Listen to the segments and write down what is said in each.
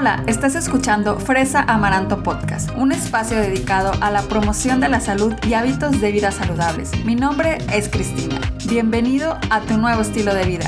Hola, estás escuchando Fresa Amaranto Podcast, un espacio dedicado a la promoción de la salud y hábitos de vida saludables. Mi nombre es Cristina. Bienvenido a tu nuevo estilo de vida.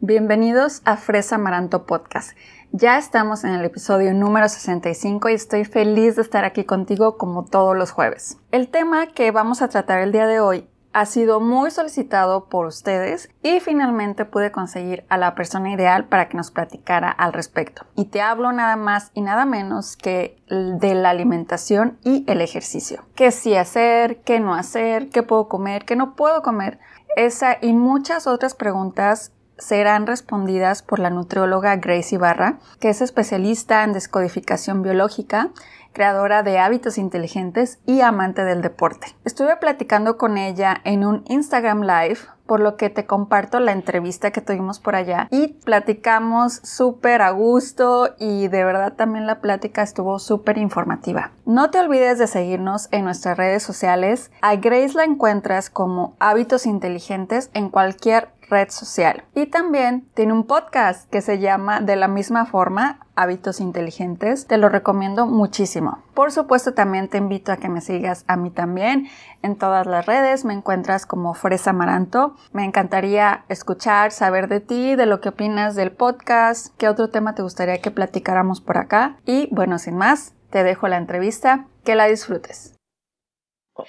Bienvenidos a Fresa Amaranto Podcast. Ya estamos en el episodio número 65 y estoy feliz de estar aquí contigo como todos los jueves. El tema que vamos a tratar el día de hoy ha sido muy solicitado por ustedes y finalmente pude conseguir a la persona ideal para que nos platicara al respecto. Y te hablo nada más y nada menos que de la alimentación y el ejercicio. ¿Qué sí hacer? ¿Qué no hacer? ¿Qué puedo comer? ¿Qué no puedo comer? Esa y muchas otras preguntas serán respondidas por la nutrióloga Grace Ibarra, que es especialista en descodificación biológica creadora de hábitos inteligentes y amante del deporte. Estuve platicando con ella en un Instagram Live, por lo que te comparto la entrevista que tuvimos por allá y platicamos súper a gusto y de verdad también la plática estuvo súper informativa. No te olvides de seguirnos en nuestras redes sociales. A Grace la encuentras como hábitos inteligentes en cualquier red social. Y también tiene un podcast que se llama de la misma forma Hábitos Inteligentes. Te lo recomiendo muchísimo. Por supuesto, también te invito a que me sigas a mí también en todas las redes. Me encuentras como Fresa Maranto. Me encantaría escuchar, saber de ti, de lo que opinas del podcast, qué otro tema te gustaría que platicáramos por acá. Y bueno, sin más, te dejo la entrevista. Que la disfrutes.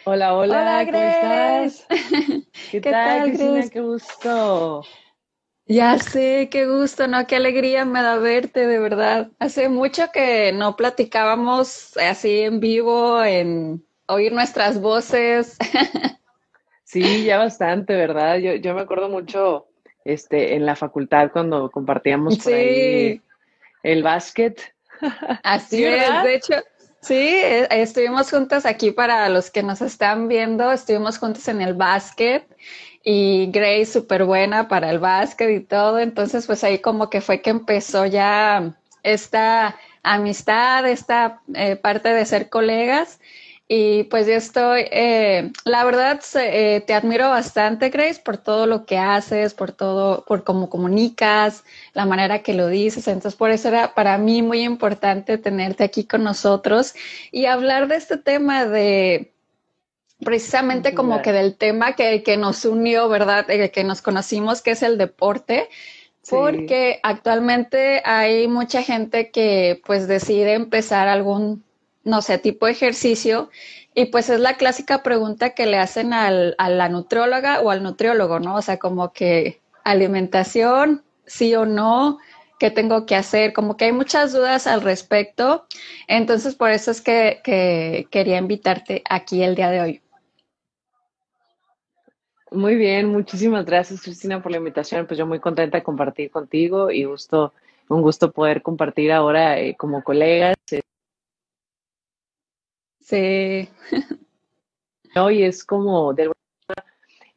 Hola, hola, ¿cómo estás? ¿Qué, tal, Cristina? Qué gusto. Ya sé, qué gusto, ¿no? Qué alegría me da verte, de verdad. Hace mucho que no platicábamos así en vivo, en oír nuestras voces. Sí, ya bastante, ¿verdad? Yo, yo me acuerdo mucho este, en la facultad cuando compartíamos por ahí el básquet. Así es, de hecho, Sí, eh, estuvimos juntas aquí para los que nos están viendo, estuvimos juntos en el básquet y Grace súper buena para el básquet y todo, entonces pues ahí como que fue que empezó ya esta amistad, esta eh, parte de ser colegas y pues yo estoy, eh, la verdad, eh, te admiro bastante, Grace, por todo lo que haces, por todo, por cómo comunicas, la manera que lo dices. Entonces, por eso era para mí muy importante tenerte aquí con nosotros y hablar de este tema de, precisamente como que del tema que, que nos unió, ¿verdad? Eh, que nos conocimos, que es el deporte. Porque actualmente hay mucha gente que pues decide empezar algún no sé, tipo ejercicio. Y pues es la clásica pregunta que le hacen al, a la nutrióloga o al nutriólogo, ¿no? O sea, como que alimentación, sí o no, qué tengo que hacer, como que hay muchas dudas al respecto. Entonces, por eso es que, que quería invitarte aquí el día de hoy. Muy bien, muchísimas gracias Cristina por la invitación. Pues yo muy contenta de compartir contigo y gusto, un gusto poder compartir ahora eh, como colegas. Sí. Y es como, de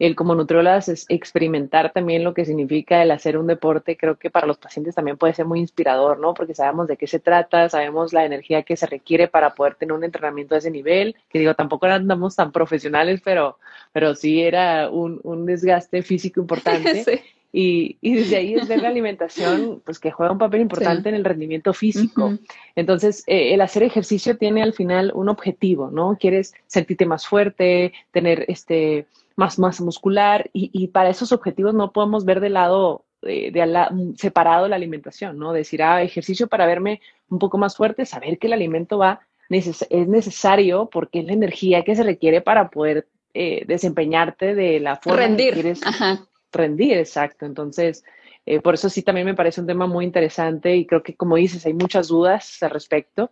el como nutriólogas es experimentar también lo que significa el hacer un deporte, creo que para los pacientes también puede ser muy inspirador, ¿no? Porque sabemos de qué se trata, sabemos la energía que se requiere para poder tener un entrenamiento de ese nivel, que digo, tampoco andamos tan profesionales, pero, pero sí era un, un desgaste físico importante. sí. Y, y, desde ahí es ver la alimentación, pues que juega un papel importante en el rendimiento físico. Entonces, eh, el hacer ejercicio tiene al final un objetivo, ¿no? Quieres sentirte más fuerte, tener este, más masa muscular y, y para esos objetivos no podemos ver de lado, eh, de, separado la alimentación, ¿no? Decir, ah, ejercicio para verme un poco más fuerte, saber que el alimento va, es necesario porque es la energía que se requiere para poder eh, desempeñarte de la forma Rendir. que quieres. Ajá rendir, exacto. Entonces, eh, por eso sí también me parece un tema muy interesante y creo que, como dices, hay muchas dudas al respecto.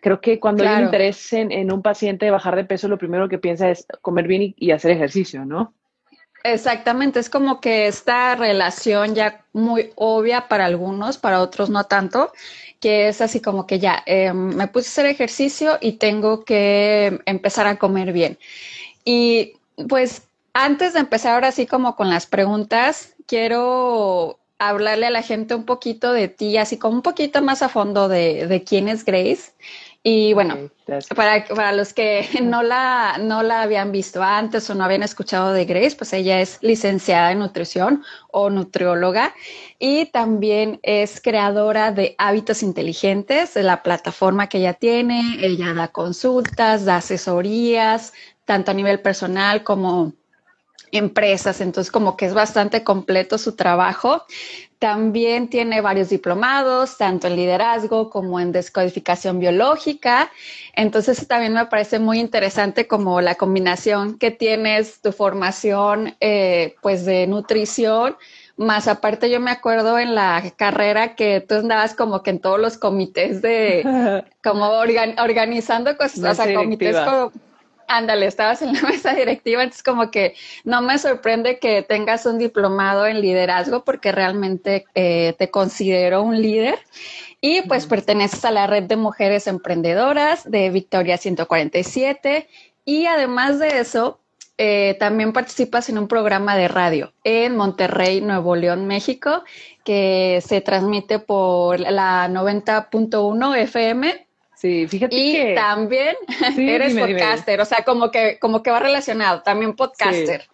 Creo que cuando hay interés en, un paciente de bajar de peso, lo primero que piensa es comer bien y, hacer ejercicio, ¿no? Exactamente, es como que esta relación ya muy obvia para algunos, para otros no tanto, que es así como que ya eh, me puse a hacer ejercicio y tengo que empezar a comer bien. Y pues antes de empezar ahora sí como con las preguntas, quiero hablarle a la gente un poquito de ti, así como un poquito más a fondo de, quién es Grace. Y bueno, para, para, los que no la, no la habían visto antes o no habían escuchado de Grace, pues ella es licenciada en nutrición o nutrióloga y también es creadora de Hábitos Inteligentes, de la plataforma que ella tiene. Ella da consultas, da asesorías, tanto a nivel personal como empresas, entonces como que es bastante completo su trabajo. También tiene varios diplomados, tanto en liderazgo como en descodificación biológica. Entonces también me parece muy interesante como la combinación que tienes tu formación eh, pues de nutrición. Más aparte yo me acuerdo en la carrera que tú andabas como que en todos los comités de, como organizando cosas, o sea, comités como Ándale, estabas en la mesa directiva, entonces como que no me sorprende que tengas un diplomado en liderazgo porque realmente eh, te considero un líder. Y pues perteneces a la red de mujeres emprendedoras de Victoria 147 y además de eso, eh, también participas en un programa de radio en Monterrey, Nuevo León, México, que se transmite por la 90.1 FM Sí, fíjate y también eres podcaster, o sea, como que, como que va relacionado, también podcaster.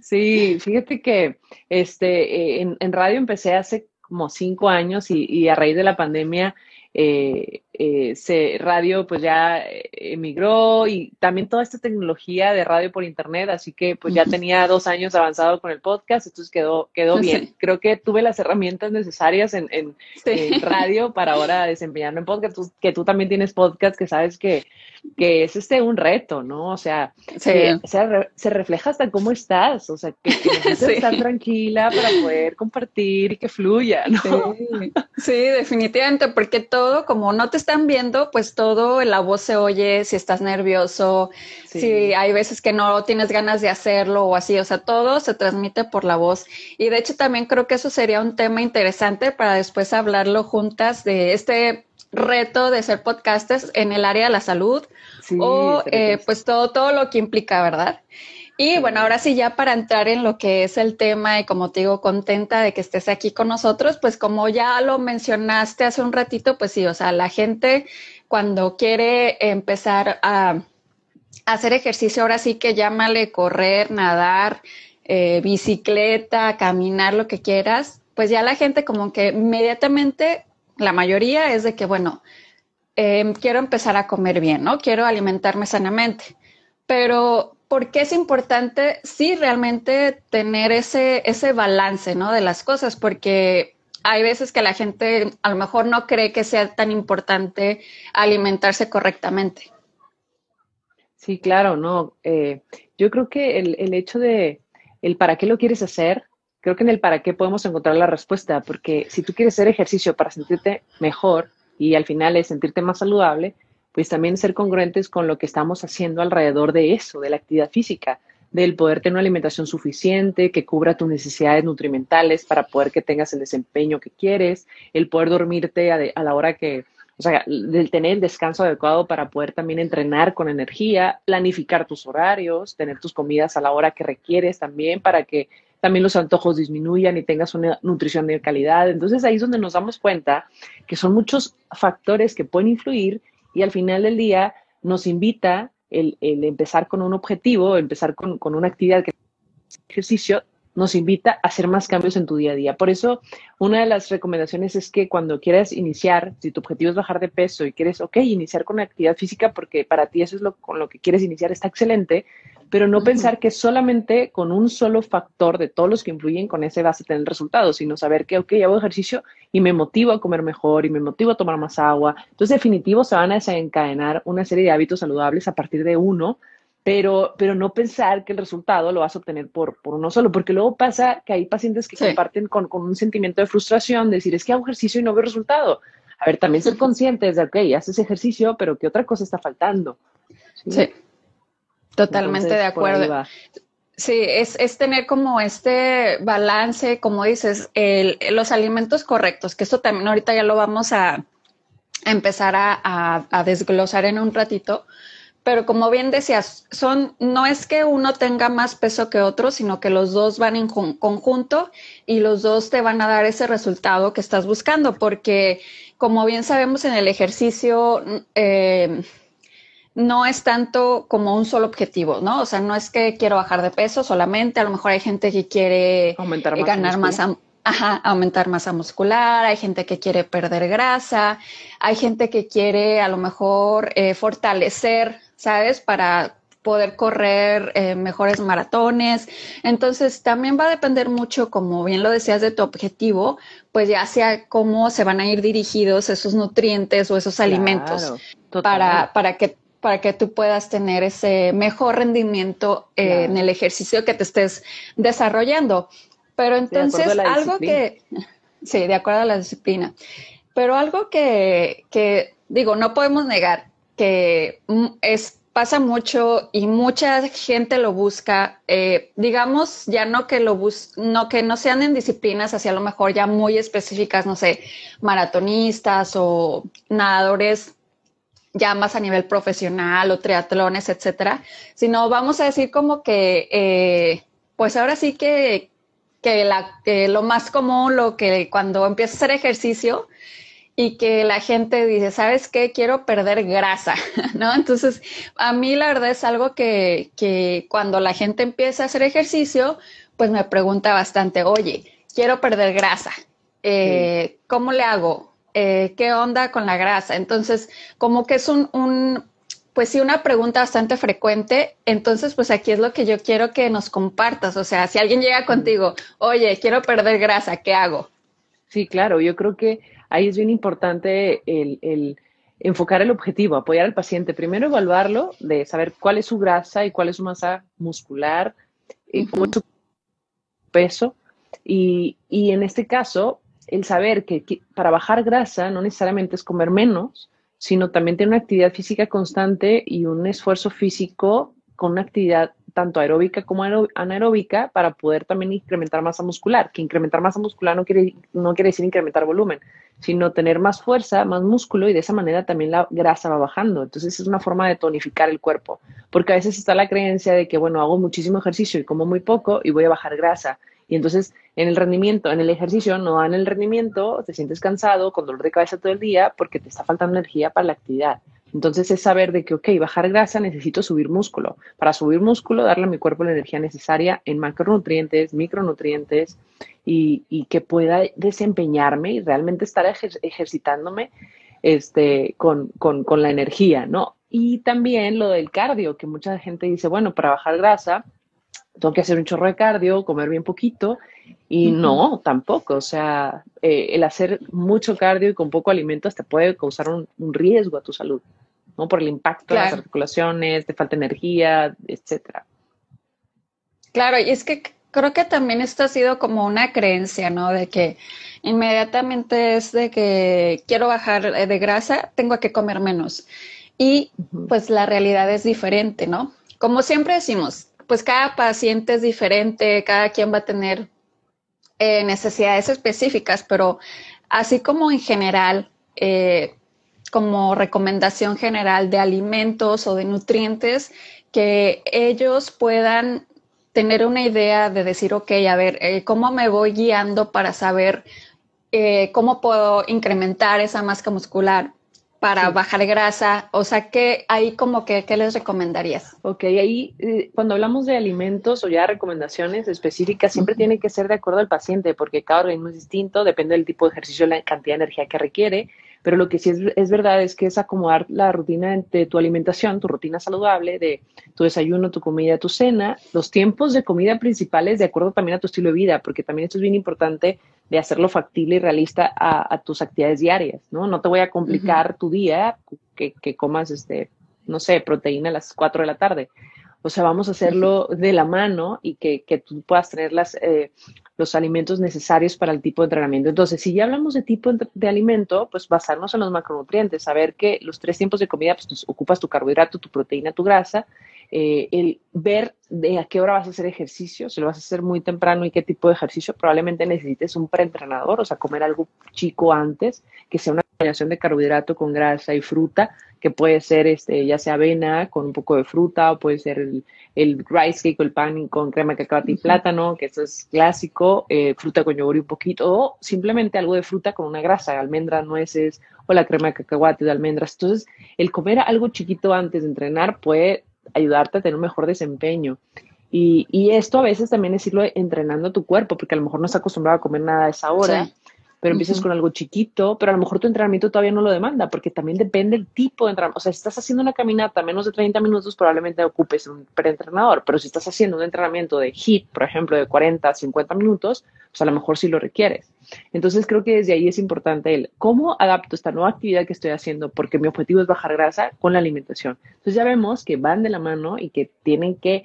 Sí, fíjate que este, en, en, radio empecé hace como cinco años y, y a raíz de la pandemia eh, eh, se, radio pues ya eh, emigró y también toda esta tecnología de radio por internet, así que pues ya tenía dos años avanzado con el podcast, entonces quedó, quedó bien. Creo que tuve las herramientas necesarias en, en, radio para ahora desempeñarme en podcast, que tú también tienes podcast, que sabes que, que es este un reto, ¿no? O sea, se, se, refleja hasta cómo estás, o sea, que, que estar tranquila para poder compartir y que fluya, ¿no? Sí, definitivamente, porque todo, como no te están viendo, pues todo, la voz se oye, si estás nervioso, si hay veces que no tienes ganas de hacerlo o así, o sea, todo se transmite por la voz. Y de hecho también creo que eso sería un tema interesante para después hablarlo juntas de este reto de ser podcasters en el área de la salud o eh, pues todo, todo lo que implica, ¿verdad? Y bueno, ahora sí, ya para entrar en lo que es el tema y como te digo, contenta de que estés aquí con nosotros, pues como ya lo mencionaste hace un ratito, pues sí, o sea, la gente cuando quiere empezar a, hacer ejercicio, ahora sí que llámale correr, nadar, eh, bicicleta, caminar, lo que quieras, pues ya la gente como que inmediatamente, la mayoría es de que, bueno, em, quiero empezar a comer bien, ¿no? Quiero alimentarme sanamente, pero ¿por qué es importante sí realmente tener ese, ese balance, ¿no? De las cosas, porque hay veces que la gente a lo mejor no cree que sea tan importante alimentarse correctamente. Sí, claro, no. Eh, yo creo que el, el, hecho de el para qué lo quieres hacer, creo que en el para qué podemos encontrar la respuesta, porque si tú quieres hacer ejercicio para sentirte mejor y al final es sentirte más saludable, pues también ser congruentes con lo que estamos haciendo alrededor de eso, de la actividad física, del poder tener una alimentación suficiente que cubra tus necesidades nutrimentales para poder que tengas el desempeño que quieres, el poder dormirte a, la hora que, o sea, del tener el descanso adecuado para poder también entrenar con energía, planificar tus horarios, tener tus comidas a la hora que requieres también para que también los antojos disminuyan y tengas una nutrición de calidad. Entonces ahí es donde nos damos cuenta que son muchos factores que pueden influir y al final del día nos invita el, empezar con un objetivo, empezar con, una actividad que ejercicio, nos invita a hacer más cambios en tu día a día. Por eso, una de las recomendaciones es que cuando quieras iniciar, si tu objetivo es bajar de peso y quieres, ok, iniciar con actividad física porque para ti eso es lo, con lo que quieres iniciar, está excelente, pero no pensar que solamente con un solo factor de todos los que influyen con ese vas a tener resultados, sino saber que, ok, hago ejercicio y me motivo a comer mejor y me motivo a tomar más agua. Entonces, definitivo, se van a desencadenar una serie de hábitos saludables a partir de uno, pero, pero no pensar que el resultado lo vas a obtener por, por uno solo, porque luego pasa que hay pacientes que comparten con, con, un sentimiento de frustración, decir, es que hago ejercicio y no veo resultado. A ver, también ser conscientes de, ok, haces ejercicio, pero ¿qué otra cosa está faltando? sí. Totalmente de acuerdo. Sí, es, es, tener como este balance, como dices, el, los alimentos correctos, que esto también ahorita ya lo vamos a, empezar a, a, desglosar en un ratito, pero como bien decías, son, no es que uno tenga más peso que otro, sino que los dos van en conjunto y los dos te van a dar ese resultado que estás buscando, porque como bien sabemos en el ejercicio, eh, no es tanto como un solo objetivo, ¿no? O sea, no es que quiero bajar de peso solamente, a lo mejor hay gente que quiere aumentar ganar masa, ajá, aumentar masa muscular, hay gente que quiere perder grasa, hay gente que quiere a lo mejor eh, fortalecer, ¿sabes? Para poder correr eh, mejores maratones. Entonces, también va a depender mucho, como bien lo decías, de tu objetivo, pues ya sea cómo se van a ir dirigidos esos nutrientes o esos alimentos para, para que para que tú puedas tener ese mejor rendimiento eh, en el ejercicio que te estés desarrollando. Pero entonces, algo que, sí, de acuerdo a la disciplina, pero algo que, que digo, no podemos negar que es pasa mucho y mucha gente lo busca, eh, digamos, ya no que lo bus no que no sean en disciplinas hacia lo mejor ya muy específicas, no sé, maratonistas o nadadores ya más a nivel profesional o triatlones, etcétera, sino vamos a decir como que, eh, pues ahora sí que, que, la, que lo más común, lo que cuando empiezas a hacer ejercicio y que la gente dice, ¿sabes qué? Quiero perder grasa, ¿no? Entonces, a mí la verdad es algo que, que cuando la gente empieza a hacer ejercicio, pues me pregunta bastante, oye, quiero perder grasa, eh, ¿cómo le hago? Eh, qué onda con la grasa. Entonces, como que es un, pues sí, una pregunta bastante frecuente. Entonces, pues aquí es lo que yo quiero que nos compartas. O sea, si alguien llega contigo, oye, quiero perder grasa, ¿qué hago? Sí, claro, yo creo que ahí es bien importante el, enfocar el objetivo, apoyar al paciente. Primero evaluarlo, de saber cuál es su grasa y cuál es su masa muscular, y cómo es su peso. Y, y en este caso, el saber que, para bajar grasa no necesariamente es comer menos, sino también tener una actividad física constante y un esfuerzo físico con una actividad tanto aeróbica como anaeróbica para poder también incrementar masa muscular, que incrementar masa muscular no quiere, no quiere decir incrementar volumen, sino tener más fuerza, más músculo y de esa manera también la grasa va bajando. Entonces es una forma de tonificar el cuerpo, porque a veces está la creencia de que, bueno, hago muchísimo ejercicio y como muy poco y voy a bajar grasa. Y entonces en el rendimiento, en el ejercicio, no dan el rendimiento, te sientes cansado, con dolor de cabeza todo el día, porque te está faltando energía para la actividad. Entonces es saber de que, ok, bajar grasa necesito subir músculo. Para subir músculo, darle a mi cuerpo la energía necesaria en macronutrientes, micronutrientes y, y que pueda desempeñarme y realmente estar ejercitándome este, con, con, con la energía, ¿no? Y también lo del cardio, que mucha gente dice, bueno, para bajar grasa, tengo que hacer un chorro de cardio, comer bien poquito. Y no, tampoco. O sea, eh, el hacer mucho cardio y con poco alimento te puede causar un, riesgo a tu salud, ¿no? Por el impacto de las articulaciones, te falta energía, etcétera. Claro, y es que creo que también esto ha sido como una creencia, ¿no? De que inmediatamente es de que quiero bajar de grasa, tengo que comer menos. Y pues la realidad es diferente, ¿no? Como siempre decimos, pues cada paciente es diferente, cada quien va a tener eh, necesidades específicas, pero así como en general, eh, como recomendación general de alimentos o de nutrientes, que ellos puedan tener una idea de decir, ok, a ver, eh, ¿cómo me voy guiando para saber cómo puedo incrementar esa masa muscular? para bajar grasa? O sea, ¿qué ahí como que qué les recomendarías? Ok, ahí eh, cuando hablamos de alimentos o ya recomendaciones específicas, siempre tiene que ser de acuerdo al paciente, porque cada organismo es distinto, depende del tipo de ejercicio, la cantidad de energía que requiere. Pero lo que sí es, es verdad es que es acomodar la rutina de tu alimentación, tu rutina saludable, de tu desayuno, tu comida, tu cena, los tiempos de comida principales de acuerdo también a tu estilo de vida, porque también esto es bien importante de hacerlo factible y realista a, tus actividades diarias, ¿no? No te voy a complicar tu día que, que, comas, este, no sé, proteína a las 4 de la tarde. O sea, vamos a hacerlo de la mano y que, que tú puedas tener las, eh, los alimentos necesarios para el tipo de entrenamiento. Entonces, si ya hablamos de tipo de alimento, pues basarnos en los macronutrientes, saber que los tres tiempos de comida, pues ocupas tu carbohidrato, tu proteína, tu grasa, eh, el ver de a qué hora vas a hacer ejercicio, si lo vas a hacer muy temprano y qué tipo de ejercicio, probablemente necesites un preentrenador, o sea, comer algo chico antes, que sea una combinación de carbohidrato con grasa y fruta, que puede ser este, ya sea avena con un poco de fruta, o puede ser el, el rice cake o el pan con crema de cacahuate y plátano, que eso es clásico, eh, fruta con yogur y un poquito, o simplemente algo de fruta con una grasa, almendras, nueces, o la crema de cacahuate de almendras. Entonces, el comer algo chiquito antes de entrenar puede ayudarte a tener un mejor desempeño. Y, y, esto a veces también es irlo entrenando a tu cuerpo, porque a lo mejor no está acostumbrado a comer nada a esa hora pero empiezas con algo chiquito, pero a lo mejor tu entrenamiento todavía no lo demanda, porque también depende el tipo de entrenamiento. O sea, si estás haciendo una caminata menos de 30 minutos, probablemente ocupes un preentrenador, pero si estás haciendo un entrenamiento de HIIT, por ejemplo, de 40, 50 minutos, pues a lo mejor sí lo requieres. Entonces creo que desde ahí es importante el cómo adapto esta nueva actividad que estoy haciendo, porque mi objetivo es bajar grasa con la alimentación. Entonces ya vemos que van de la mano y que tienen que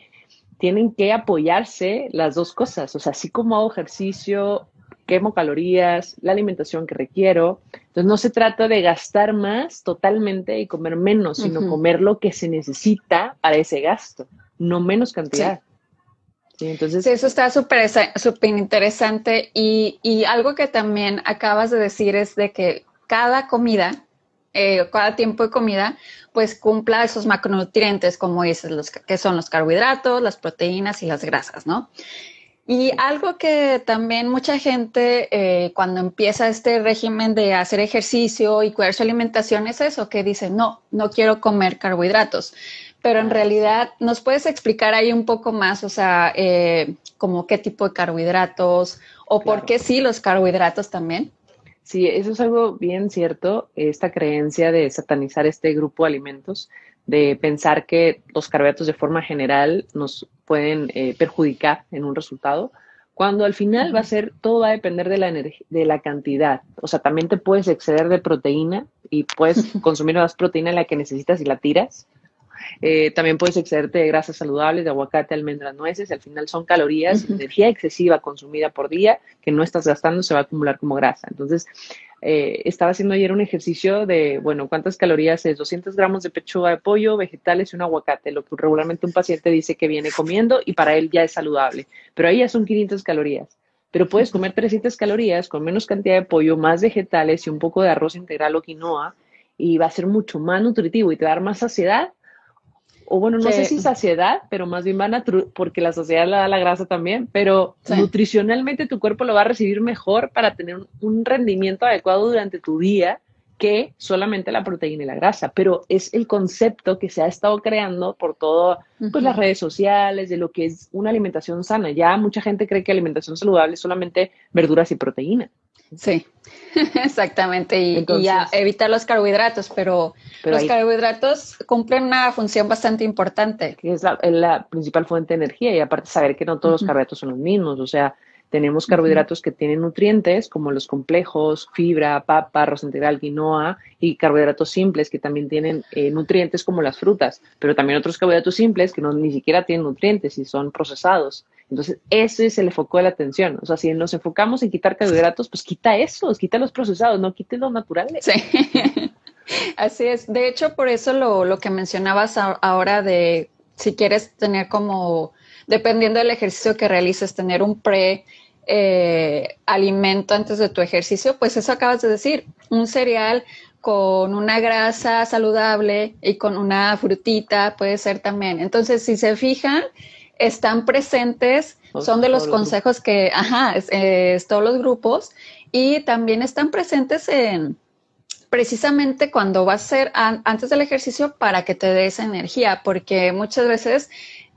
tienen que apoyarse las dos cosas. O sea, así como hago ejercicio, quemo calorías, la alimentación que requiero. Entonces no se trata de gastar más totalmente y comer menos, sino comer lo que se necesita para ese gasto, no menos cantidad. Sí. entonces... eso está súper súper interesante y, y, algo que también acabas de decir es de que cada comida, eh, cada tiempo de comida, pues cumpla esos macronutrientes, como dices, los que son los carbohidratos, las proteínas y las grasas, ¿no? Y algo que también mucha gente eh, cuando empieza este régimen de hacer ejercicio y cuidar su alimentación es eso, que dice, no, no quiero comer carbohidratos. Pero en realidad, ¿nos puedes explicar ahí un poco más, o sea, eh, como qué tipo de carbohidratos o por qué sí los carbohidratos también? Sí, eso es algo bien cierto, esta creencia de satanizar este grupo de alimentos de pensar que los carbohidratos de forma general nos pueden eh, perjudicar en un resultado, cuando al final va a ser, todo va a depender de la, de la cantidad. O sea, también te puedes exceder de proteína y puedes consumir más proteína de la que necesitas y la tiras. Eh, también puedes excederte de grasas saludables, de aguacate, almendras, nueces. Al final son calorías, energía excesiva consumida por día que no estás gastando se va a acumular como grasa. Entonces, eh, estaba haciendo ayer un ejercicio de, bueno, ¿cuántas calorías es? 200 gramos de pechuga de pollo, vegetales y un aguacate, lo que regularmente un paciente dice que viene comiendo y para él ya es saludable. Pero ahí ya son 500 calorías. Pero puedes comer 300 calorías con menos cantidad de pollo, más vegetales y un poco de arroz integral o quinoa y va a ser mucho más nutritivo y te va a dar más saciedad o bueno, no sé si saciedad, pero más bien van a, porque la saciedad la da la grasa también, pero nutricionalmente tu cuerpo lo va a recibir mejor para tener un rendimiento adecuado durante tu día que solamente la proteína y la grasa, pero es el concepto que se ha estado creando por todas pues, las redes sociales de lo que es una alimentación sana. Ya mucha gente cree que alimentación saludable es solamente verduras y proteína. Sí, exactamente. Y, ya evitar los carbohidratos, pero, los carbohidratos cumplen una función bastante importante. Que es la, principal fuente de energía y aparte saber que no todos los carbohidratos son los mismos. O sea, tenemos carbohidratos que tienen nutrientes como los complejos, fibra, papa, arroz integral, quinoa y carbohidratos simples que también tienen eh, nutrientes como las frutas, pero también otros carbohidratos simples que no ni siquiera tienen nutrientes y son procesados. Entonces, ese es el foco de la atención. O sea, si nos enfocamos en quitar carbohidratos, pues quita esos, quita los procesados, no quite los naturales. Sí. Así es. De hecho, por eso lo, lo que mencionabas ahora de si quieres tener como, dependiendo del ejercicio que realices, tener un pre eh, alimento antes de tu ejercicio, pues eso acabas de decir, un cereal con una grasa saludable y con una frutita puede ser también. Entonces, si se fijan, están presentes, son de los consejos que, ajá, es, todos los grupos y también están presentes en precisamente cuando vas a ser antes del ejercicio para que te des energía, porque muchas veces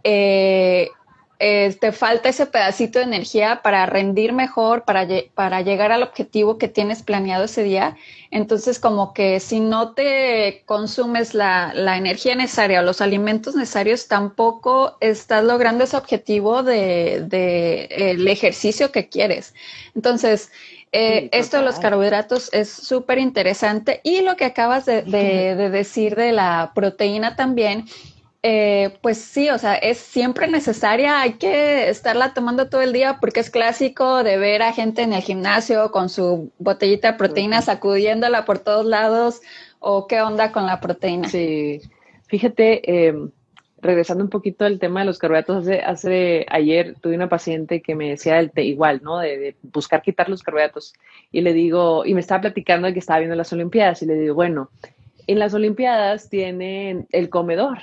eh, eh, te falta ese pedacito de energía para rendir mejor, para, para llegar al objetivo que tienes planeado ese día. Entonces, como que si no te consumes la, la energía necesaria o los alimentos necesarios, tampoco estás logrando ese objetivo de, de el ejercicio que quieres. Entonces, eh, esto de los carbohidratos es súper interesante y lo que acabas de, de, decir de la proteína también eh, pues sí, o sea, es siempre necesaria, hay que estarla tomando todo el día porque es clásico de ver a gente en el gimnasio con su botellita de proteína sacudiéndola por todos lados o qué onda con la proteína. Sí, fíjate, eh, regresando un poquito al tema de los carbohidratos, hace, hace ayer tuve una paciente que me decía el igual, ¿no? De, buscar quitar los carbohidratos. Y le digo, y me estaba platicando de que estaba viendo las Olimpiadas, y le digo, bueno, en las Olimpiadas tienen el comedor,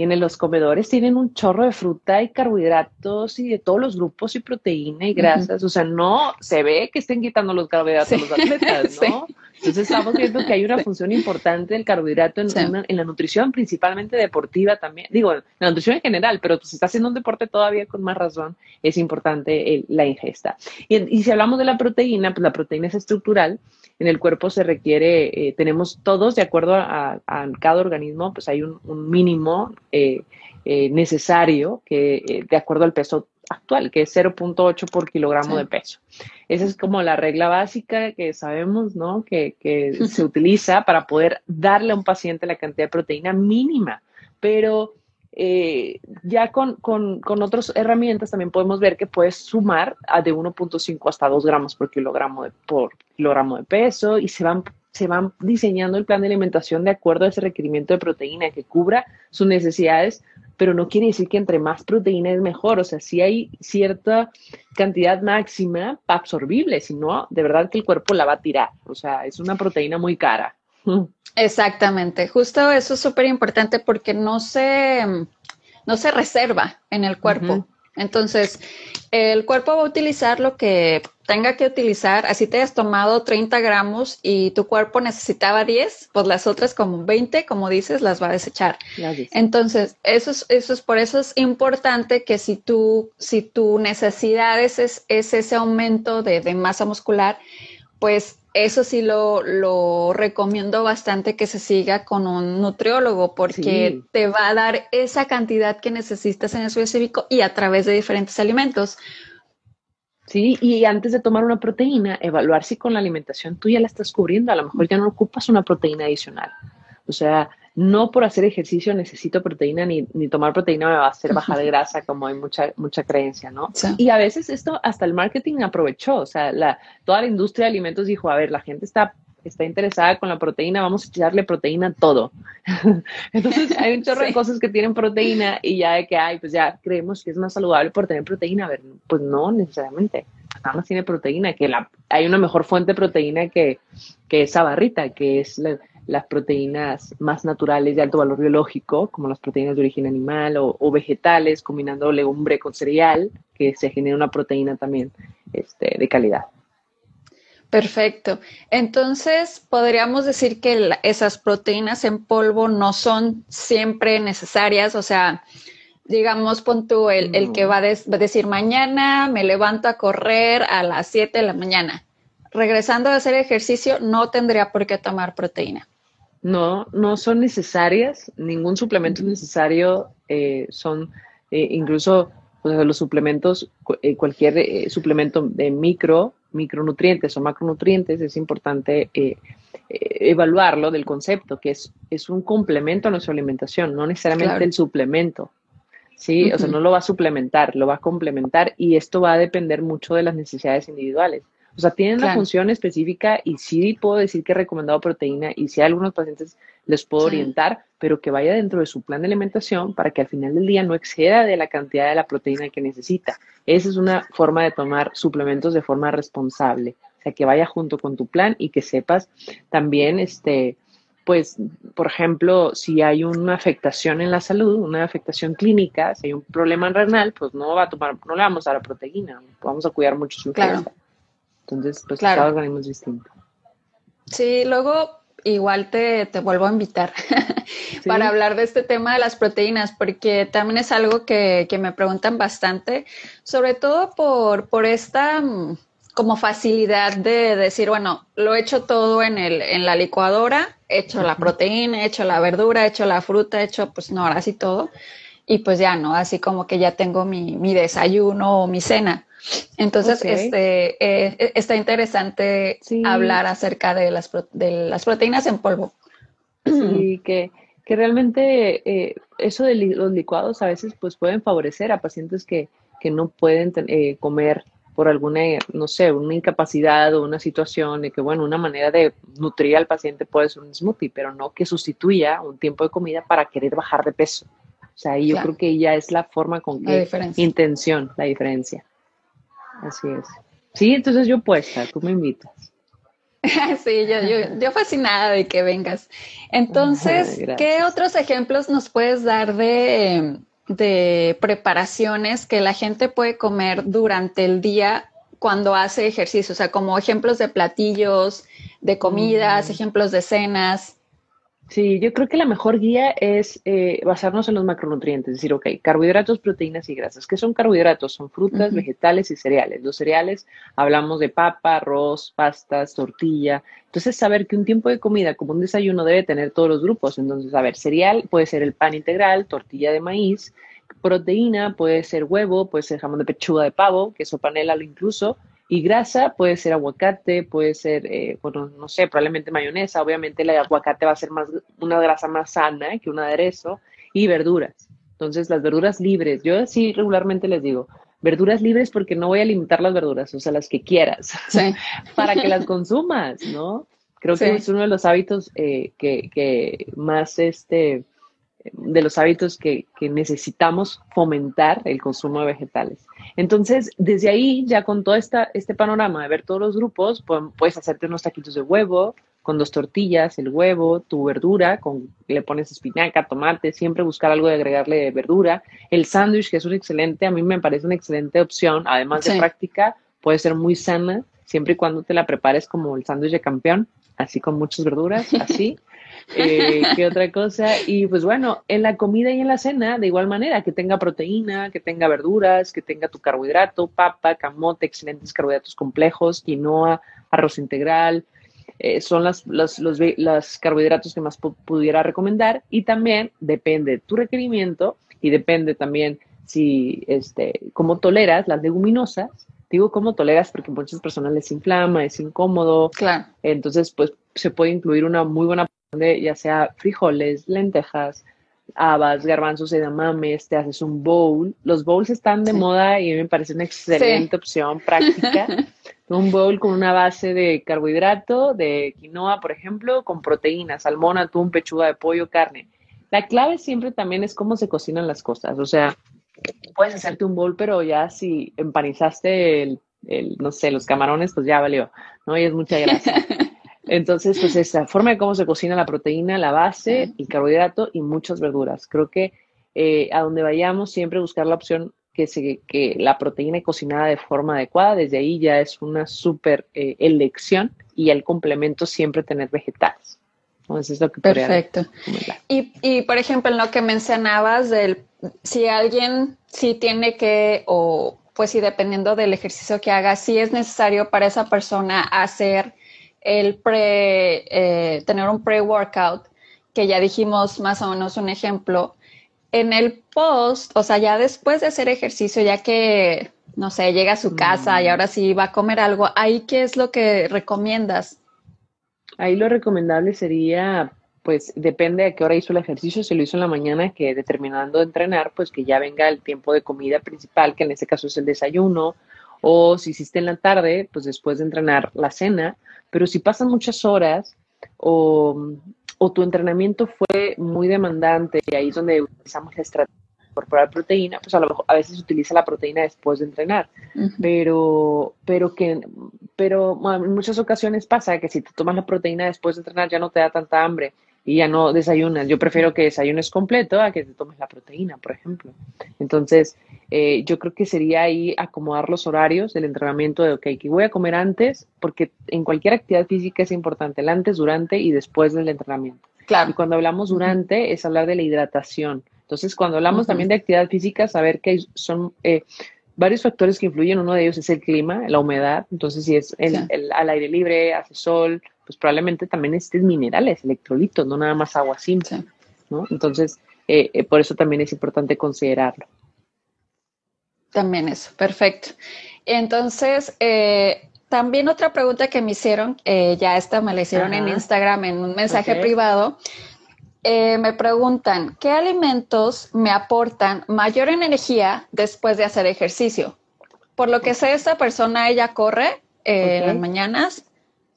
y en los comedores tienen un chorro de fruta y carbohidratos y de todos los grupos y proteína y grasas. O sea, no se ve que estén quitando los carbohidratos a los atletas, ¿no? Entonces estamos viendo que hay una función importante del carbohidrato en, en, la nutrición, principalmente deportiva también. Digo, en la nutrición en general, pero si está haciendo un deporte todavía con más razón, es importante la ingesta. Y, y si hablamos de la proteína, pues la proteína es estructural en el cuerpo se requiere, eh, tenemos todos, de acuerdo a, cada organismo, pues hay un, mínimo eh, eh, necesario que, de acuerdo al peso actual, que es 0.8 por kilogramo de peso. Esa es como la regla básica que sabemos, ¿no? Que, que se utiliza para poder darle a un paciente la cantidad de proteína mínima. Pero eh, ya con, con, con, otras herramientas también podemos ver que puedes sumar a de 1.5 hasta 2 gramos por kilogramo de, por kilogramo de peso y se van, se van diseñando el plan de alimentación de acuerdo a ese requerimiento de proteína que cubra sus necesidades, pero no quiere decir que entre más proteína es mejor, o sea, si hay cierta cantidad máxima absorbible, si no, de verdad que el cuerpo la va a tirar, o sea, es una proteína muy cara. Exactamente, justo eso es súper importante porque no se, no se reserva en el cuerpo. Entonces, el cuerpo va a utilizar lo que tenga que utilizar. Así te has tomado 30 gramos y tu cuerpo necesitaba 10, pues las otras como 20, como dices, las va a desechar. Entonces, eso es, eso es por eso es importante que si tú, si tu necesidad es, es, ese aumento de, de masa muscular, pues eso sí lo, recomiendo bastante que se siga con un nutriólogo porque te va a dar esa cantidad que necesitas en el específico y a través de diferentes alimentos. Sí, y antes de tomar una proteína, evaluar si con la alimentación tú ya la estás cubriendo. A lo mejor ya no ocupas una proteína adicional. O sea, no por hacer ejercicio necesito proteína ni, tomar proteína me va a hacer bajar de grasa, como hay mucha, mucha creencia, ¿no? Y a veces esto hasta el marketing aprovechó, o sea, la, toda la industria de alimentos dijo, a ver, la gente está, está interesada con la proteína, vamos a echarle proteína a todo. Entonces hay un chorro de cosas que tienen proteína y ya de que, ay, pues ya creemos que es más saludable por tener proteína. A ver, pues no necesariamente. Nada más tiene proteína, que la, hay una mejor fuente de proteína que, que esa barrita, que es la, las proteínas más naturales de alto valor biológico, como las proteínas de origen animal o, vegetales, combinando legumbre con cereal, que se genera una proteína también este, de calidad. Perfecto. Entonces, podríamos decir que esas proteínas en polvo no son siempre necesarias, o sea, digamos, pon tú el, el que va a, va a, decir mañana me levanto a correr a las 7 de la mañana. Regresando a hacer ejercicio, no tendría por qué tomar proteína. No, no son necesarias, ningún suplemento es necesario, eh, son eh, incluso los suplementos, eh, cualquier suplemento de micro, micronutrientes o macronutrientes, es importante evaluarlo del concepto, que es, es un complemento a nuestra alimentación, no necesariamente el suplemento. Sí, o sea, no lo va a suplementar, lo va a complementar y esto va a depender mucho de las necesidades individuales. O sea, tienen una función específica y sí puedo decir que he recomendado proteína y si a algunos pacientes les puedo orientar, pero que vaya dentro de su plan de alimentación para que al final del día no exceda de la cantidad de la proteína que necesita. Esa es una forma de tomar suplementos de forma responsable. O sea, que vaya junto con tu plan y que sepas también, este, pues, por ejemplo, si hay una afectación en la salud, una afectación clínica, si hay un problema renal, pues no va a tomar, no le vamos a dar la proteína, vamos a cuidar mucho su claro. Entonces, pues claro. cada organismo es distinto. Sí, luego igual te, vuelvo a invitar para hablar de este tema de las proteínas, porque también es algo que, me preguntan bastante, sobre todo por, por esta mm, como facilidad de decir, bueno, lo he hecho todo en, el, en la licuadora, he hecho la proteína, he hecho la verdura, he hecho la fruta, he hecho, pues no, ahora sí todo, y pues ya, ¿no? Así como que ya tengo mi, mi desayuno o mi cena. Entonces, este, eh, está interesante hablar acerca de las, de las proteínas en polvo. Sí, que, que realmente eh, eso de los licuados a veces pues pueden favorecer a pacientes que, que no pueden eh, comer por alguna, no sé, una incapacidad o una situación de que, bueno, una manera de nutrir al paciente puede ser un smoothie, pero no que sustituya un tiempo de comida para querer bajar de peso. O sea, yo creo que ya es la forma con que intención, la diferencia. Así es. Sí, entonces yo puesta, tú me invitas. sí, yo, yo, yo, fascinada de que vengas. Entonces, ¿qué otros ejemplos nos puedes dar de, de preparaciones que la gente puede comer durante el día cuando hace ejercicio? O sea, como ejemplos de platillos, de comidas, mm. ejemplos de cenas. Sí, yo creo que la mejor guía es eh, basarnos en los macronutrientes, es decir, ok, carbohidratos, proteínas y grasas. ¿Qué son carbohidratos? Son frutas, vegetales y cereales. Los cereales hablamos de papa, arroz, pastas, tortilla. Entonces, saber que un tiempo de comida como un desayuno debe tener todos los grupos. Entonces, a ver, cereal puede ser el pan integral, tortilla de maíz, proteína puede ser huevo, puede ser jamón de pechuga de pavo, queso panela incluso, y grasa puede ser aguacate, puede ser, eh, bueno, no sé, probablemente mayonesa. Obviamente el aguacate va a ser más, una grasa más sana que un aderezo. Y verduras. Entonces, las verduras libres. Yo sí regularmente les digo, verduras libres porque no voy a limitar las verduras, o sea, las que quieras, para que las consumas, ¿no? Creo que es uno de los hábitos eh, que, que, más, este, de los hábitos que, necesitamos fomentar el consumo de vegetales. Entonces, desde ahí, ya con todo esta, este panorama de ver todos los grupos, puedes hacerte unos taquitos de huevo con dos tortillas, el huevo, tu verdura, con, le pones espinaca, tomate, siempre buscar algo de agregarle verdura. El sándwich, que es un excelente, a mí me parece una excelente opción, además de práctica, puede ser muy sana, siempre y cuando te la prepares como el sándwich de campeón, así con muchas verduras, así. Eh, ¿Qué otra cosa? Y pues bueno, en la comida y en la cena, de igual manera, que tenga proteína, que tenga verduras, que tenga tu carbohidrato, papa, camote, excelentes carbohidratos complejos, quinoa, arroz integral. Eh, son las, los, los, carbohidratos que más pudiera recomendar y también depende de tu requerimiento y depende también si, este, cómo toleras las leguminosas, digo cómo toleras porque muchas personas les inflama, es incómodo. Claro. Entonces, pues se puede incluir una muy buena de ya sea frijoles, lentejas, habas, garbanzos, edamames, te haces un bowl. Los bowls están de moda y me parece una excelente opción práctica. un bowl con una base de carbohidrato, de quinoa, por ejemplo, con proteínas, salmón, atún, pechuga de pollo, carne. La clave siempre también es cómo se cocinan las cosas. O sea, puedes hacerte un bowl, pero ya si empanizaste el, el no sé, los camarones, pues ya valió, ¿no? Y es mucha grasa. Entonces, pues esa forma de cómo se cocina la proteína, la base, el carbohidrato y muchas verduras. Creo que eh, a donde vayamos siempre buscar la opción que, se, que la proteína cocinada de forma adecuada, desde ahí ya es una súper eh, elección y el complemento siempre tener vegetales. Entonces, es lo que Perfecto. Y, y, por ejemplo, en lo que mencionabas del si alguien sí tiene que, o pues sí, dependiendo del ejercicio que haga, si es necesario para esa persona hacer el pre, eh, tener un pre-workout, que ya dijimos más o menos un ejemplo, en el post, o sea, ya después de hacer ejercicio, ya que, no sé, llega a su casa y mm. ahora sí va a comer algo, ahí qué es lo que recomiendas? Ahí lo recomendable sería, pues depende de qué hora hizo el ejercicio, si lo hizo en la mañana, que determinando entrenar, pues que ya venga el tiempo de comida principal, que en este caso es el desayuno, o si hiciste en la tarde, pues después de entrenar la cena, pero si pasan muchas horas o, tu entrenamiento fue muy demandante y ahí es donde utilizamos la estrategia de incorporar proteína, pues a lo mejor a veces se utiliza la proteína después de entrenar, pero, pero que, pero en muchas ocasiones pasa que si te tomas la proteína después de entrenar ya no te da tanta hambre y ya no desayunas. Yo prefiero que desayunes completo a que te tomes la proteína, por ejemplo. Entonces, eh, yo creo que sería ahí acomodar los horarios del entrenamiento de, ok, que voy a comer antes, porque en cualquier actividad física es importante el antes, durante y después del entrenamiento. Claro. Y cuando hablamos durante es hablar de la hidratación. Entonces, cuando hablamos también de actividad física, saber que son eh, varios factores que influyen. Uno de ellos es el clima, la humedad. Entonces, si es el, al aire libre, hace sol, pues probablemente también estés minerales, electrolitos, no nada más agua simple. ¿no? Entonces, eh, por eso también es importante considerarlo. También eso, perfecto. Entonces, eh, también otra pregunta que me hicieron, eh, ya esta me la hicieron en Instagram en un mensaje privado. Eh, me preguntan, ¿qué alimentos me aportan mayor energía después de hacer ejercicio? Por lo que sé, esta persona, ella corre en las mañanas,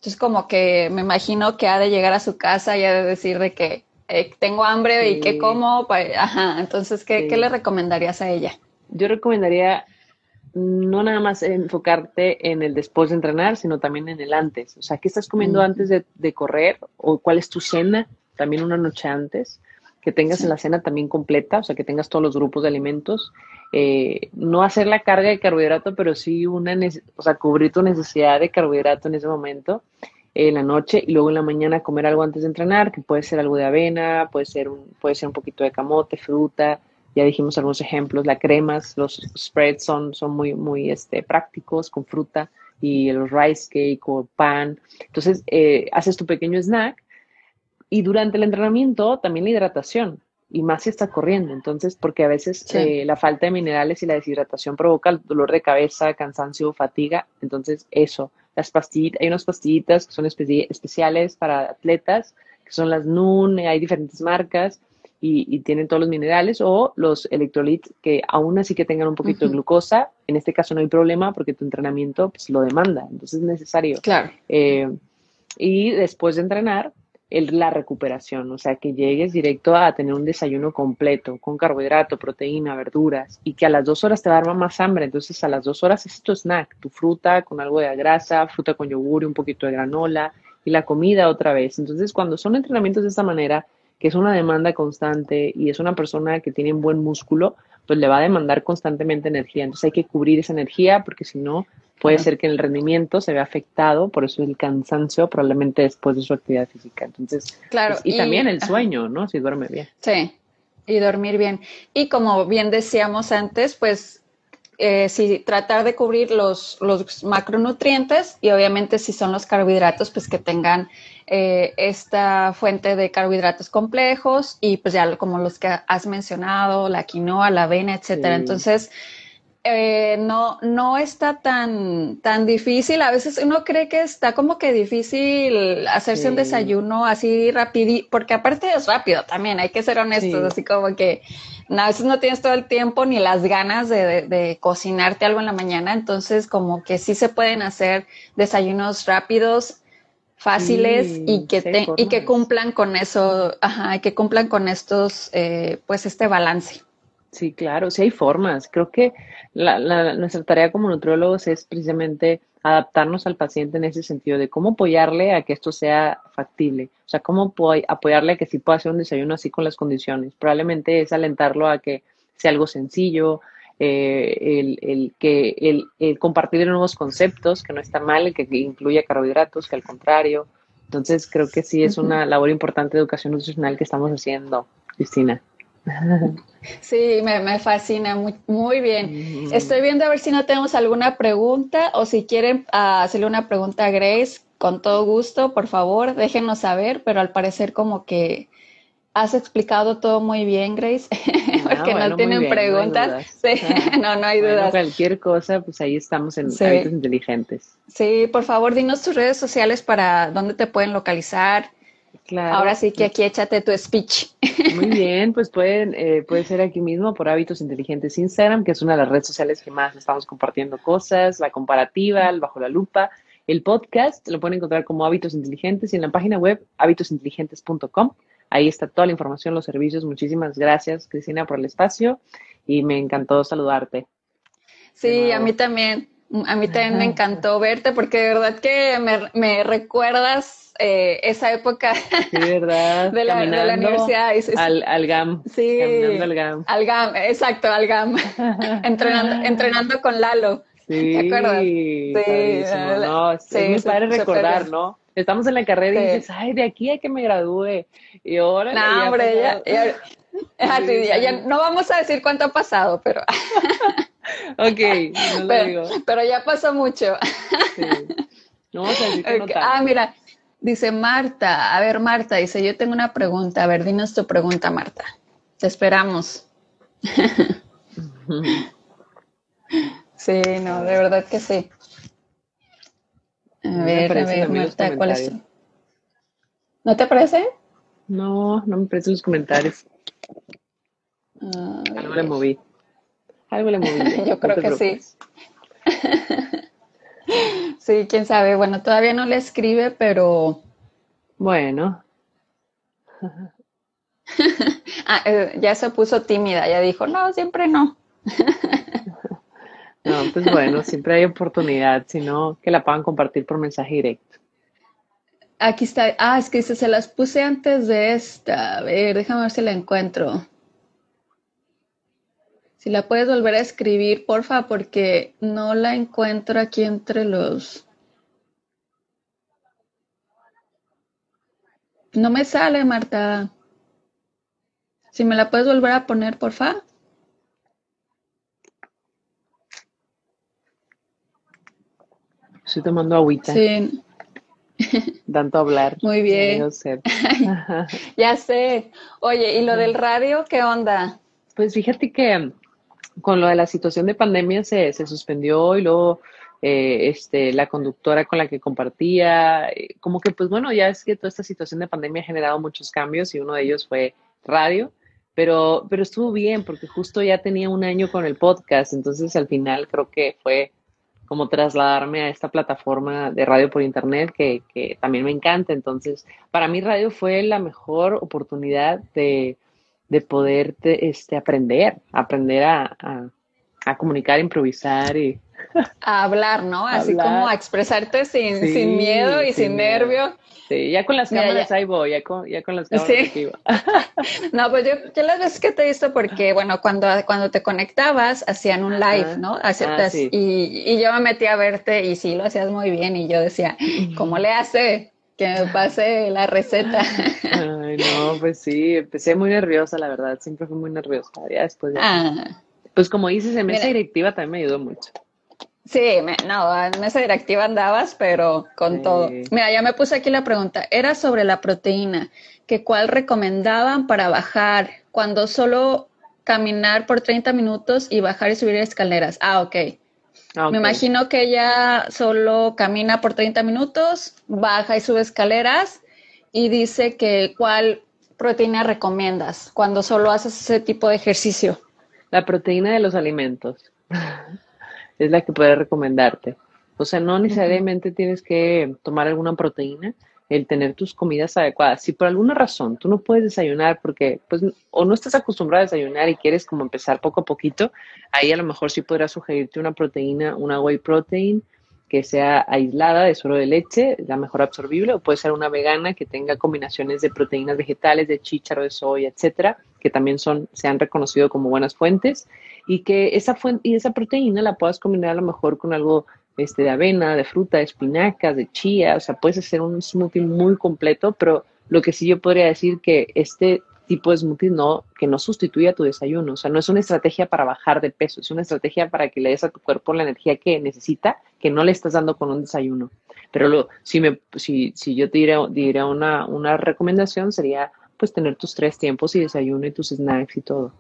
entonces como que me imagino que ha de llegar a su casa y ha de decir de que eh, tengo hambre y qué como, ajá, entonces, ¿qué, ¿qué le recomendarías a ella? Yo recomendaría no nada más enfocarte en el después de entrenar, sino también en el antes. O sea, ¿qué estás comiendo antes de, correr? ¿O cuál es tu cena? También una noche antes. Que tengas en la cena también completa, o sea, que tengas todos los grupos de alimentos. Eh, no hacer la carga de carbohidrato, pero sí una, o sea, cubrir tu necesidad de carbohidrato en ese momento, en la noche, y luego en la mañana comer algo antes de entrenar, que puede ser algo de avena, puede ser un, puede ser un poquito de camote, fruta, ya dijimos algunos ejemplos, las cremas, los spreads son, son muy, muy este, prácticos con fruta y los rice cake o pan. Entonces, eh, haces tu pequeño snack y durante el entrenamiento también la hidratación y más si está corriendo. Entonces, porque a veces eh, la falta de minerales y la deshidratación provoca dolor de cabeza, cansancio, fatiga. Entonces, eso, las pastillitas, hay unas pastillitas que son especiales para atletas, que son las NUN, hay diferentes marcas y, tienen todos los minerales o los electrolitos que aún así que tengan un poquito de glucosa, en este caso no hay problema porque tu entrenamiento pues, lo demanda, entonces es necesario. Claro. Eh, y después de entrenar, el, la recuperación, o sea, que llegues directo a tener un desayuno completo con carbohidrato, proteína, verduras y que a las dos horas te va a dar más hambre, entonces a las dos horas es tu snack, tu fruta con algo de grasa, fruta con yogur y un poquito de granola y la comida otra vez. Entonces, cuando son entrenamientos de esta manera, que es una demanda constante y es una persona que tiene buen músculo, pues le va a demandar constantemente energía. Entonces hay que cubrir esa energía porque si no, puede ser que el rendimiento se vea afectado, por eso el cansancio probablemente después de su actividad física. Entonces, claro. Pues, y, también el sueño, ¿no? Si duerme bien. Sí, y dormir bien. Y como bien decíamos antes, pues eh, si tratar de cubrir los, los, macronutrientes y obviamente si son los carbohidratos, pues que tengan eh, esta fuente de carbohidratos complejos y pues ya como los que has mencionado, la quinoa, la avena, etcétera. Entonces, eh, no, no está tan, tan difícil. A veces uno cree que está como que difícil hacerse un desayuno así rápido, porque aparte es rápido también, hay que ser honestos, así como que a veces no tienes todo el tiempo ni las ganas de, de, cocinarte algo en la mañana, entonces como que sí se pueden hacer desayunos rápidos, fáciles y que y que cumplan con eso, ajá, que cumplan con estos, eh, pues este balance. Sí, claro, sí hay formas. Creo que la, nuestra tarea como nutriólogos es precisamente adaptarnos al paciente en ese sentido de cómo apoyarle a que esto sea factible. O sea, cómo apoyarle a que sí pueda hacer un desayuno así con las condiciones. Probablemente es alentarlo a que sea algo sencillo, eh, el, el, que el, el, compartir nuevos conceptos, que no está mal, el que incluya carbohidratos, que al contrario. Entonces, creo que sí es una labor importante de educación nutricional que estamos haciendo, Cristina. Sí, me, fascina, muy, muy bien. Mm. Estoy viendo a ver si no tenemos alguna pregunta o si quieren ah, hacerle una pregunta a Grace, con todo gusto, por favor, déjenos saber, pero al parecer como que has explicado todo muy bien, Grace, porque no tienen preguntas. sí, no, no hay dudas. Cualquier cosa, pues ahí estamos en hábitos inteligentes. Sí, por favor, dinos tus redes sociales para dónde te pueden localizar Ahora sí que aquí échate tu speech. Muy bien, pues pueden, eh, puede ser aquí mismo por Hábitos Inteligentes Instagram, que es una de las redes sociales que más estamos compartiendo cosas, la comparativa, el bajo la lupa. El podcast lo pueden encontrar como Hábitos Inteligentes y en la página web hábitosinteligentes.com. Ahí está toda la información, los servicios. Muchísimas gracias, Cristina, por el espacio y me encantó saludarte. Sí, a mí también. A mí también me encantó verte porque de verdad que me, me recuerdas eh, esa época ¿verdad? De, la, universidad. Al, al, GAM. Sí. Caminando al GAM. Al GAM, exacto, al GAM. entrenando, entrenando con Lalo. Sí. ¿Te acuerdas? Sí. No, sí, es muy padre recordar, ¿no? Estamos en la carrera y dices, ay, de aquí a que me gradúe. Y ahora. No, hombre, ya, ya, ya, no vamos a decir cuánto ha pasado, pero. ok, no lo digo. Pero ya pasó mucho. sí. No vamos a decir que no Ah, mira, Dice Marta, a ver Marta, dice, yo tengo una pregunta, a ver, dinos tu pregunta, Marta. Te esperamos. sí, no, de verdad que sí. A ver, a ver, Marta, ¿cuál es tu? ¿No te parece? No, no me parecen los comentarios. Algo le moví. Algo le moví. yo creo que sí. Sí, quién sabe. Bueno, todavía no le escribe, pero. Bueno. ah, eh, ya se puso tímida, ya dijo, no, siempre no. no, pues bueno, siempre hay oportunidad, si no, que la puedan compartir por mensaje directo. Aquí está, ah, es que se las puse antes de esta, a ver, déjame ver si la encuentro. Si la puedes volver a escribir, porfa, porque no la encuentro aquí entre los... No me sale, Marta. Si me la puedes volver a poner, porfa. Estoy tomando agüita. Sí. Tanto hablar. Muy bien. ya sé. Oye, ¿y lo del radio qué onda? Pues fíjate que con lo de la situación de pandemia se, se suspendió y luego eh, este, la conductora con la que compartía, eh, como que pues bueno, ya es que toda esta situación de pandemia ha generado muchos cambios y uno de ellos fue radio pero, pero estuvo bien porque justo ya tenía un año con el podcast, entonces al final creo que fue como trasladarme a esta plataforma de radio por internet que, que también me encanta. Entonces, para mí radio fue la mejor oportunidad de, de poder este, aprender, aprender a, a, comunicar, improvisar y... A hablar, ¿no? Así como a expresarte sin, sin miedo y sin, nervio. Sí, ya con las cámaras ahí voy, ya con, ya con las cámaras sí. no, pues yo, yo las veces que te he visto, porque bueno, cuando, cuando te conectabas, hacían un live, ¿no? ah, sí. y, y, yo me metí a verte y sí, lo hacías muy bien y yo decía, ¿cómo le hace? Que me pase la receta. Ay, no, pues sí, empecé muy nerviosa, la verdad, siempre fui muy nerviosa, ya después Ah. Pues como dices, en mesa directiva también me ayudó mucho. Sí, no, en mesa directiva andabas, pero con todo. Mira, ya me puse aquí la pregunta. Era sobre la proteína, que cuál recomendaban para bajar cuando solo caminar por 30 minutos y bajar y subir escaleras. Ah, ok. Ah, me imagino que ella solo camina por 30 minutos, baja y sube escaleras y dice que cuál proteína recomiendas cuando solo haces ese tipo de ejercicio. La proteína de los alimentos es la que puede recomendarte. O sea, no necesariamente tienes que tomar alguna proteína, el tener tus comidas adecuadas. Si por alguna razón tú no puedes desayunar porque, pues, o no estás acostumbrado a desayunar y quieres como empezar poco a poquito, ahí a lo mejor sí podrás sugerirte una proteína, una whey protein que sea aislada de suero de leche, la mejor absorbible, o puede ser una vegana que tenga combinaciones de proteínas vegetales, de chícharo, de soya, etcétera, que también son, se han reconocido como buenas fuentes y que esa, fuente, y esa proteína la puedas combinar a lo mejor con algo este, de avena, de fruta, de espinacas, de chía, o sea, puedes hacer un smoothie muy completo, pero lo que sí yo podría decir que este tipo de smoothie no, que no sustituye a tu desayuno, o sea, no es una estrategia para bajar de peso, es una estrategia para que le des a tu cuerpo la energía que necesita, que no le estás dando con un desayuno. Pero lo, si, me, si, si yo te diría, una, una recomendación sería pues tener tus tres tiempos y desayuno y tus snacks y todo.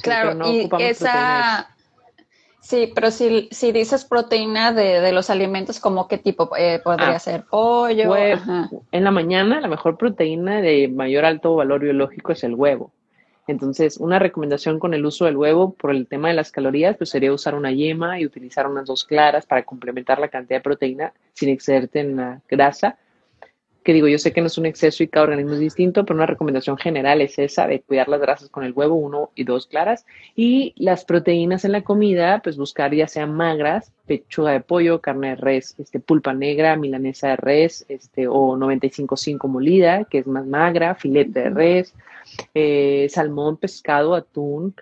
Claro, y esa... Sí, pero si, si dices proteína de, de, los alimentos, ¿cómo qué tipo? Eh, ¿Podría ah, ser pollo? en la mañana la mejor proteína de mayor alto valor biológico es el huevo. Entonces, una recomendación con el uso del huevo por el tema de las calorías, pues sería usar una yema y utilizar unas dos claras para complementar la cantidad de proteína sin excederte en la grasa que digo, yo sé que no es un exceso y cada organismo es distinto, pero una recomendación general es esa de cuidar las grasas con el huevo, uno y dos claras, y las proteínas en la comida, pues buscar ya sean magras, pechuga de pollo, carne de res, este, pulpa negra, milanesa de res, este, o 95.5 molida, que es más magra, filete de res, eh, salmón, pescado, atún,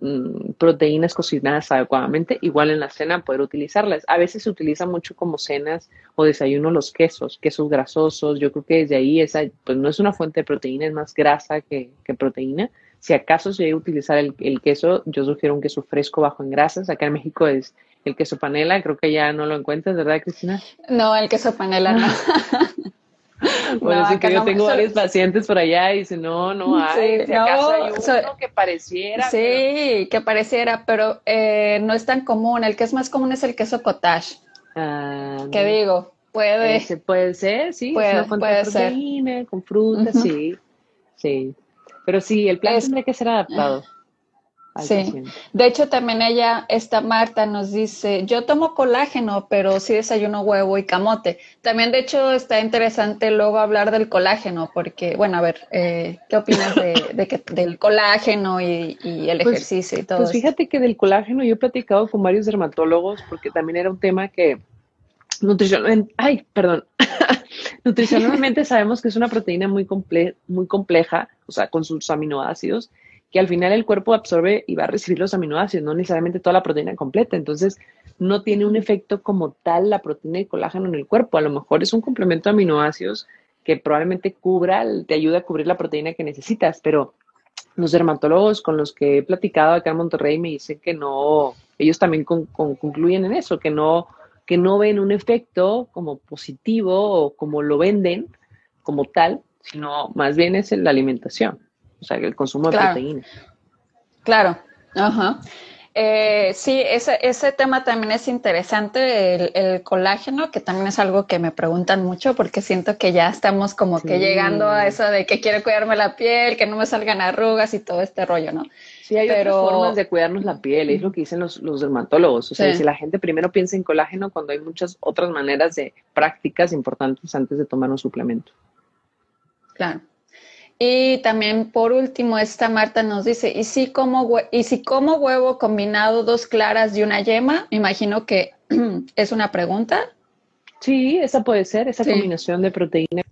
Mm, proteínas cocinadas adecuadamente, igual en la cena poder utilizarlas. A veces se utiliza mucho como cenas o desayuno los quesos, quesos grasosos. Yo creo que desde ahí esa, pues no es una fuente de proteína, es más grasa que, proteína. Si acaso se debe utilizar el, el, queso, yo sugiero un queso fresco bajo en grasas. Acá en México es el queso panela, creo que ya no lo encuentras, ¿verdad, Cristina? No, el queso panela no. Bueno, sí que yo tengo varios pacientes por allá y dicen, no, no hay, si acaso hay uno que pareciera. Sí, que pareciera, pero eh, no es tan común. El que es más común es el queso cottage. Ah, ¿Qué digo? Puede. puede ser, sí. Puede, puede ser. con frutas, sí. Sí. Pero sí, el plan tendría que ser adaptado. Sí. De hecho, también ella, esta Marta, nos dice, yo tomo colágeno, pero sí desayuno huevo y camote. También, de hecho, está interesante luego hablar del colágeno, porque, bueno, a ver, eh, ¿qué opinas de, que, del colágeno y, el pues, ejercicio y todo Pues fíjate que del colágeno yo he platicado con varios dermatólogos, porque también era un tema que nutricionalmente, ay, perdón, nutricionalmente sabemos que es una proteína muy, comple muy compleja, o sea, con sus aminoácidos, que al final el cuerpo absorbe y va a recibir los aminoácidos, no necesariamente toda la proteína completa. Entonces, no tiene un efecto como tal la proteína de colágeno en el cuerpo. A lo mejor es un complemento de aminoácidos que probablemente cubra, te ayuda a cubrir la proteína que necesitas, pero los dermatólogos con los que he platicado acá en Monterrey me dicen que no, ellos también concluyen en eso, que no, que no ven un efecto como positivo o como lo venden como tal, sino más bien es la alimentación o sea, el consumo de proteína. Claro, ajá. Eh, sí, ese, ese tema también es interesante, el, colágeno, que también es algo que me preguntan mucho porque siento que ya estamos como que llegando a eso de que quiero cuidarme la piel, que no me salgan arrugas y todo este rollo, ¿no? Sí, hay Pero... otras formas de cuidarnos la piel, es lo que dicen los, los dermatólogos. O sea, si la gente primero piensa en colágeno cuando hay muchas otras maneras de prácticas importantes antes de tomar un suplemento. Claro. Y también por último, esta Marta nos dice, ¿y si como, y si como huevo combinado dos claras y una yema? Imagino que es una pregunta. Sí, esa puede ser, esa combinación de proteína,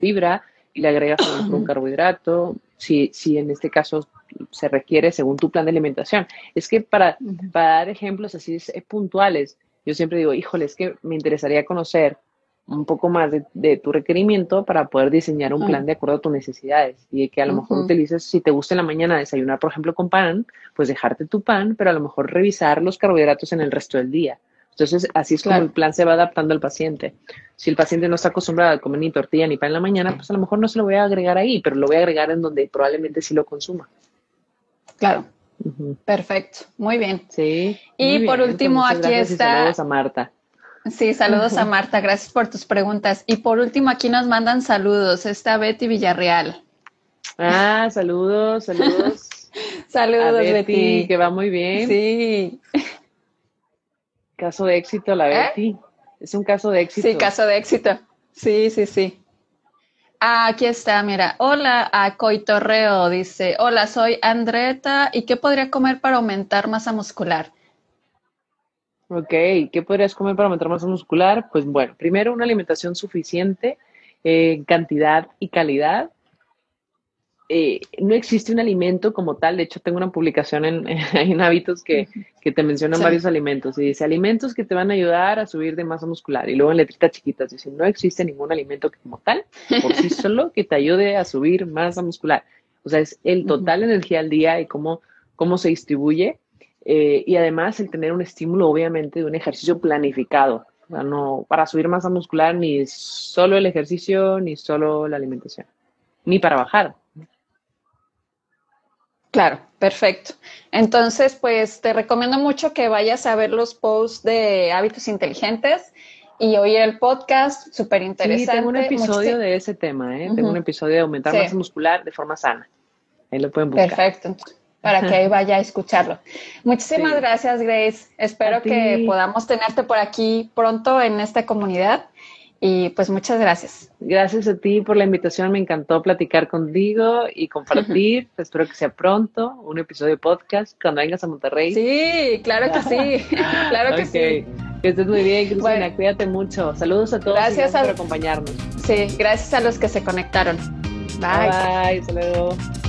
fibra y le agregas un carbohidrato, si, si en este caso se requiere según tu plan de alimentación. Es que para, para dar ejemplos así puntuales, yo siempre digo, híjole, es que me interesaría conocer un poco más de, tu requerimiento para poder diseñar un plan de acuerdo a tus necesidades y que a lo mejor utilices, si te gusta en la mañana desayunar, por ejemplo, con pan, pues dejarte tu pan, pero a lo mejor revisar los carbohidratos en el resto del día. Entonces, así es como el plan se va adaptando al paciente. Si el paciente no está acostumbrado a comer ni tortilla ni pan en la mañana, pues a lo mejor no se lo voy a agregar ahí, pero lo voy a agregar en donde probablemente sí lo consuma. Claro. Perfecto. Muy bien. Sí. Y por último, aquí está. saludos a Marta. Sí, saludos a Marta, gracias por tus preguntas. Y por último, aquí nos mandan saludos, está Betty Villarreal. Ah, saludos, saludos. saludos, Betty, Que va muy bien. Sí. Caso de éxito, la ¿Eh? Betty. Es un caso de éxito. Sí, caso de éxito. Sí, sí, sí. Ah, aquí está, mira. Hola, a Coitorreo dice, hola, soy Andreta, ¿y qué podría comer para aumentar masa muscular? Ok, ¿qué podrías comer para aumentar masa muscular? Pues bueno, primero una alimentación suficiente en cantidad y calidad. Eh, no existe un alimento como tal, de hecho tengo una publicación en, en Hábitos que, te mencionan varios alimentos y dice alimentos que te van a ayudar a subir de masa muscular y luego en letritas chiquitas dice no existe ningún alimento como tal por sí solo que te ayude a subir masa muscular. O sea, es el total energía al día y cómo, cómo se distribuye eh, y además el tener un estímulo, obviamente, de un ejercicio planificado. no para subir masa muscular ni solo el ejercicio ni solo la alimentación, ni para bajar. Claro, perfecto. Entonces, pues te recomiendo mucho que vayas a ver los posts de hábitos inteligentes y oír el podcast, súper interesante. Sí, tengo un episodio de ese tema, ¿eh? Tengo un episodio de aumentar masa muscular de forma sana. Ahí lo pueden buscar. Perfecto para que ahí vaya a escucharlo. Muchísimas gracias, Grace. Espero que podamos tenerte por aquí pronto en esta comunidad. Y pues muchas gracias. Gracias a ti por la invitación. Me encantó platicar contigo y compartir. Espero que sea pronto un episodio de podcast cuando vengas a Monterrey. Sí, claro que sí. claro que sí. Que estés muy bien, Cristina. Cuídate mucho. Saludos a todos. Gracias, por acompañarnos. Sí, gracias a los que se conectaron. Bye. Bye. Hasta